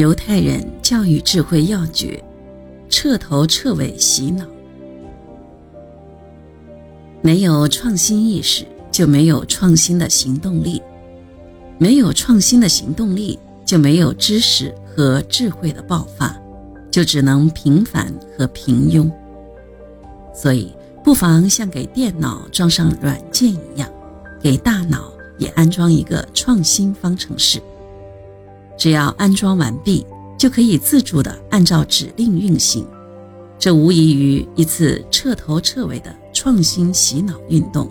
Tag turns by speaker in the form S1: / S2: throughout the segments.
S1: 犹太人教育智慧要诀：彻头彻尾洗脑。没有创新意识，就没有创新的行动力；没有创新的行动力，就没有知识和智慧的爆发，就只能平凡和平庸。所以，不妨像给电脑装上软件一样，给大脑也安装一个创新方程式。只要安装完毕，就可以自主的按照指令运行。这无异于一次彻头彻尾的创新洗脑运动，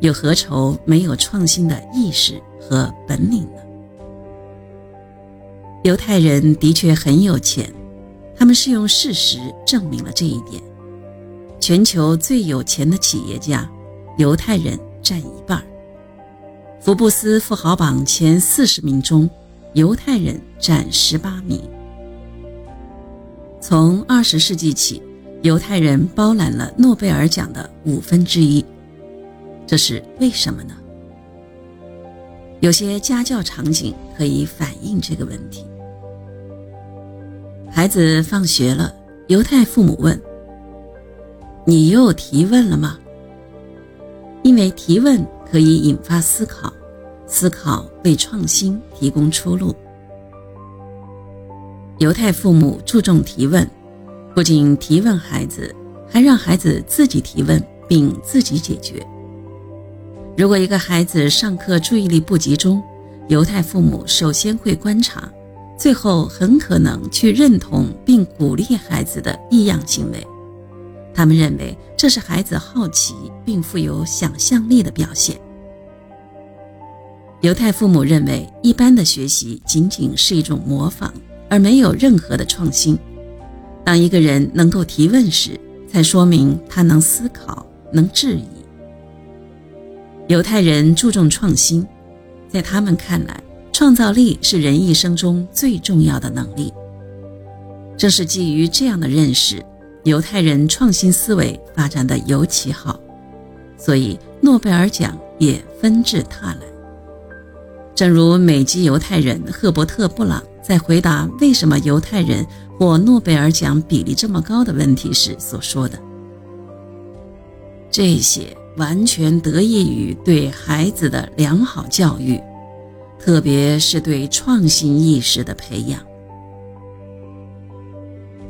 S1: 又何愁没有创新的意识和本领呢？犹太人的确很有钱，他们是用事实证明了这一点。全球最有钱的企业家，犹太人占一半。福布斯富豪榜前四十名中。犹太人占十八名。从二十世纪起，犹太人包揽了诺贝尔奖的五分之一，这是为什么呢？有些家教场景可以反映这个问题。孩子放学了，犹太父母问：“你又提问了吗？”因为提问可以引发思考。思考为创新提供出路。犹太父母注重提问，不仅提问孩子，还让孩子自己提问并自己解决。如果一个孩子上课注意力不集中，犹太父母首先会观察，最后很可能去认同并鼓励孩子的异样行为。他们认为这是孩子好奇并富有想象力的表现。犹太父母认为，一般的学习仅仅是一种模仿，而没有任何的创新。当一个人能够提问时，才说明他能思考、能质疑。犹太人注重创新，在他们看来，创造力是人一生中最重要的能力。正是基于这样的认识，犹太人创新思维发展的尤其好，所以诺贝尔奖也纷至沓来。正如美籍犹太人赫伯特·布朗在回答为什么犹太人获诺贝尔奖比例这么高的问题时所说的：“这些完全得益于对孩子的良好教育，特别是对创新意识的培养。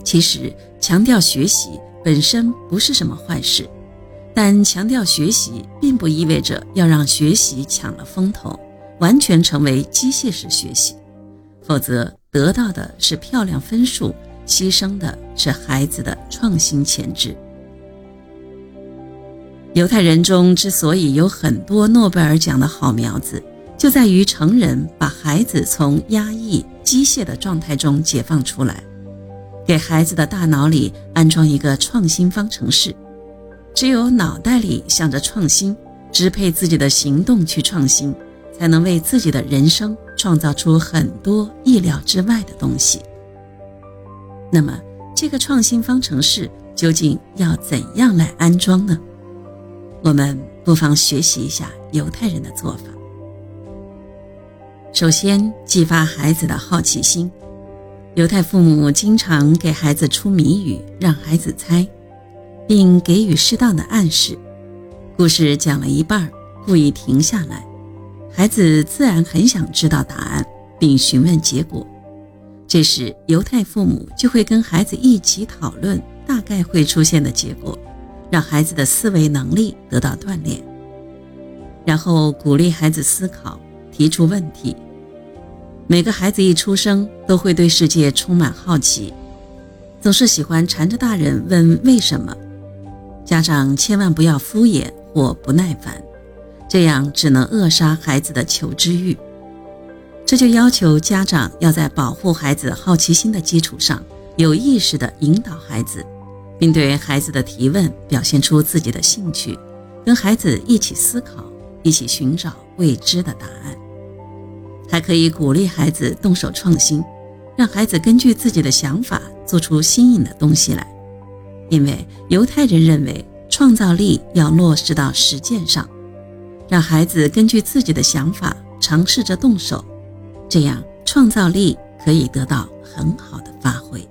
S1: 其实，强调学习本身不是什么坏事，但强调学习并不意味着要让学习抢了风头。”完全成为机械式学习，否则得到的是漂亮分数，牺牲的是孩子的创新潜质。犹太人中之所以有很多诺贝尔奖的好苗子，就在于成人把孩子从压抑、机械的状态中解放出来，给孩子的大脑里安装一个创新方程式。只有脑袋里想着创新，支配自己的行动去创新。才能为自己的人生创造出很多意料之外的东西。那么，这个创新方程式究竟要怎样来安装呢？我们不妨学习一下犹太人的做法。首先，激发孩子的好奇心。犹太父母经常给孩子出谜语，让孩子猜，并给予适当的暗示。故事讲了一半，故意停下来。孩子自然很想知道答案，并询问结果。这时，犹太父母就会跟孩子一起讨论大概会出现的结果，让孩子的思维能力得到锻炼。然后鼓励孩子思考，提出问题。每个孩子一出生都会对世界充满好奇，总是喜欢缠着大人问为什么。家长千万不要敷衍或不耐烦。这样只能扼杀孩子的求知欲，这就要求家长要在保护孩子好奇心的基础上，有意识地引导孩子，并对孩子的提问表现出自己的兴趣，跟孩子一起思考，一起寻找未知的答案。还可以鼓励孩子动手创新，让孩子根据自己的想法做出新颖的东西来，因为犹太人认为创造力要落实到实践上。让孩子根据自己的想法尝试着动手，这样创造力可以得到很好的发挥。